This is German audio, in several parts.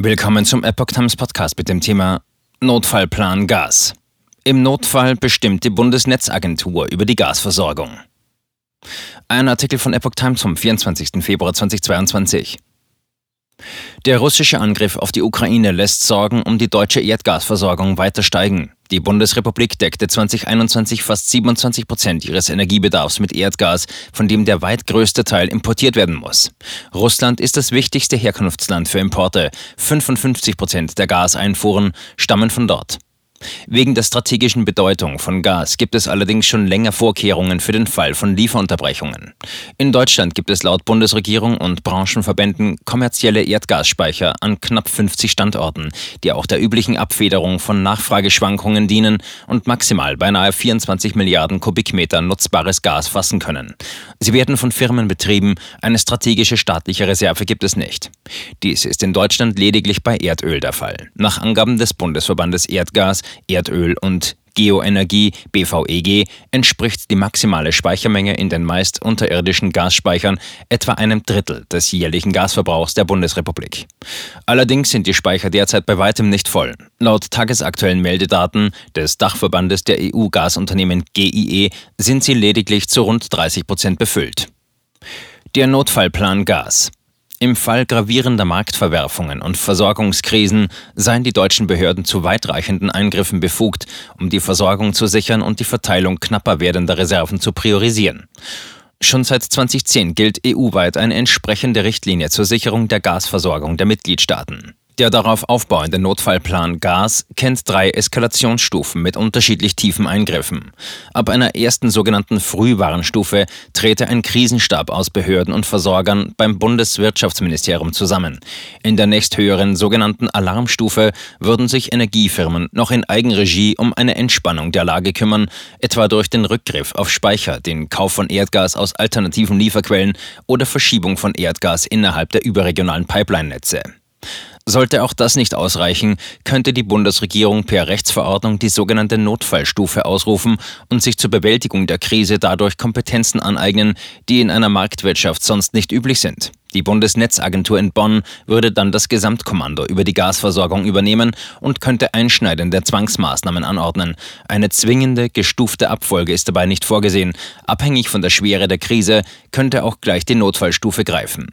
Willkommen zum Epoch Times Podcast mit dem Thema Notfallplan Gas. Im Notfall bestimmt die Bundesnetzagentur über die Gasversorgung. Ein Artikel von Epoch Times vom 24. Februar 2022. Der russische Angriff auf die Ukraine lässt Sorgen um die deutsche Erdgasversorgung weiter steigen. Die Bundesrepublik deckte 2021 fast 27 Prozent ihres Energiebedarfs mit Erdgas, von dem der weit größte Teil importiert werden muss. Russland ist das wichtigste Herkunftsland für Importe. 55 Prozent der Gaseinfuhren stammen von dort. Wegen der strategischen Bedeutung von Gas gibt es allerdings schon länger Vorkehrungen für den Fall von Lieferunterbrechungen. In Deutschland gibt es laut Bundesregierung und Branchenverbänden kommerzielle Erdgasspeicher an knapp 50 Standorten, die auch der üblichen Abfederung von Nachfrageschwankungen dienen und maximal beinahe 24 Milliarden Kubikmeter nutzbares Gas fassen können. Sie werden von Firmen betrieben, eine strategische staatliche Reserve gibt es nicht. Dies ist in Deutschland lediglich bei Erdöl der Fall. Nach Angaben des Bundesverbandes Erdgas Erdöl und Geoenergie BVEG entspricht die maximale Speichermenge in den meist unterirdischen Gasspeichern etwa einem Drittel des jährlichen Gasverbrauchs der Bundesrepublik. Allerdings sind die Speicher derzeit bei weitem nicht voll. Laut tagesaktuellen Meldedaten des Dachverbandes der EU-Gasunternehmen GIE sind sie lediglich zu rund 30 Prozent befüllt. Der Notfallplan Gas. Im Fall gravierender Marktverwerfungen und Versorgungskrisen seien die deutschen Behörden zu weitreichenden Eingriffen befugt, um die Versorgung zu sichern und die Verteilung knapper werdender Reserven zu priorisieren. Schon seit 2010 gilt EU-weit eine entsprechende Richtlinie zur Sicherung der Gasversorgung der Mitgliedstaaten. Der darauf aufbauende Notfallplan Gas kennt drei Eskalationsstufen mit unterschiedlich tiefen Eingriffen. Ab einer ersten sogenannten Frühwarnstufe trete ein Krisenstab aus Behörden und Versorgern beim Bundeswirtschaftsministerium zusammen. In der nächsthöheren sogenannten Alarmstufe würden sich Energiefirmen noch in Eigenregie um eine Entspannung der Lage kümmern, etwa durch den Rückgriff auf Speicher, den Kauf von Erdgas aus alternativen Lieferquellen oder Verschiebung von Erdgas innerhalb der überregionalen Pipeline-Netze. Sollte auch das nicht ausreichen, könnte die Bundesregierung per Rechtsverordnung die sogenannte Notfallstufe ausrufen und sich zur Bewältigung der Krise dadurch Kompetenzen aneignen, die in einer Marktwirtschaft sonst nicht üblich sind. Die Bundesnetzagentur in Bonn würde dann das Gesamtkommando über die Gasversorgung übernehmen und könnte einschneidende Zwangsmaßnahmen anordnen. Eine zwingende, gestufte Abfolge ist dabei nicht vorgesehen. Abhängig von der Schwere der Krise könnte auch gleich die Notfallstufe greifen.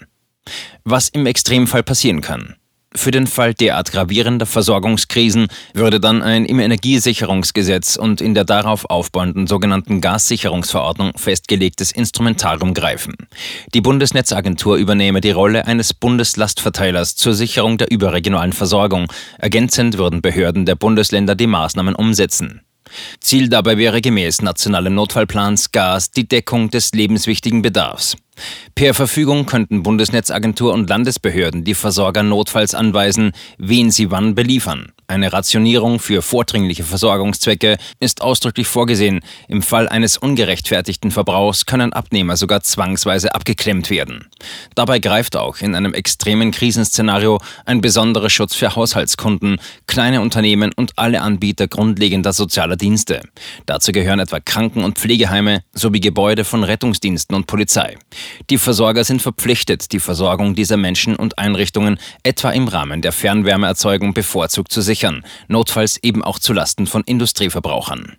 Was im Extremfall passieren kann. Für den Fall derart gravierender Versorgungskrisen würde dann ein im Energiesicherungsgesetz und in der darauf aufbauenden sogenannten Gassicherungsverordnung festgelegtes Instrumentarium greifen. Die Bundesnetzagentur übernehme die Rolle eines Bundeslastverteilers zur Sicherung der überregionalen Versorgung. Ergänzend würden Behörden der Bundesländer die Maßnahmen umsetzen. Ziel dabei wäre gemäß nationalen Notfallplans Gas die Deckung des lebenswichtigen Bedarfs. Per Verfügung könnten Bundesnetzagentur und Landesbehörden die Versorger notfalls anweisen, wen sie wann beliefern. Eine Rationierung für vordringliche Versorgungszwecke ist ausdrücklich vorgesehen. Im Fall eines ungerechtfertigten Verbrauchs können Abnehmer sogar zwangsweise abgeklemmt werden. Dabei greift auch in einem extremen Krisenszenario ein besonderer Schutz für Haushaltskunden, kleine Unternehmen und alle Anbieter grundlegender sozialer Dienste. Dazu gehören etwa Kranken- und Pflegeheime sowie Gebäude von Rettungsdiensten und Polizei. Die Versorger sind verpflichtet, die Versorgung dieser Menschen und Einrichtungen etwa im Rahmen der Fernwärmeerzeugung bevorzugt zu sichern, notfalls eben auch zulasten von Industrieverbrauchern.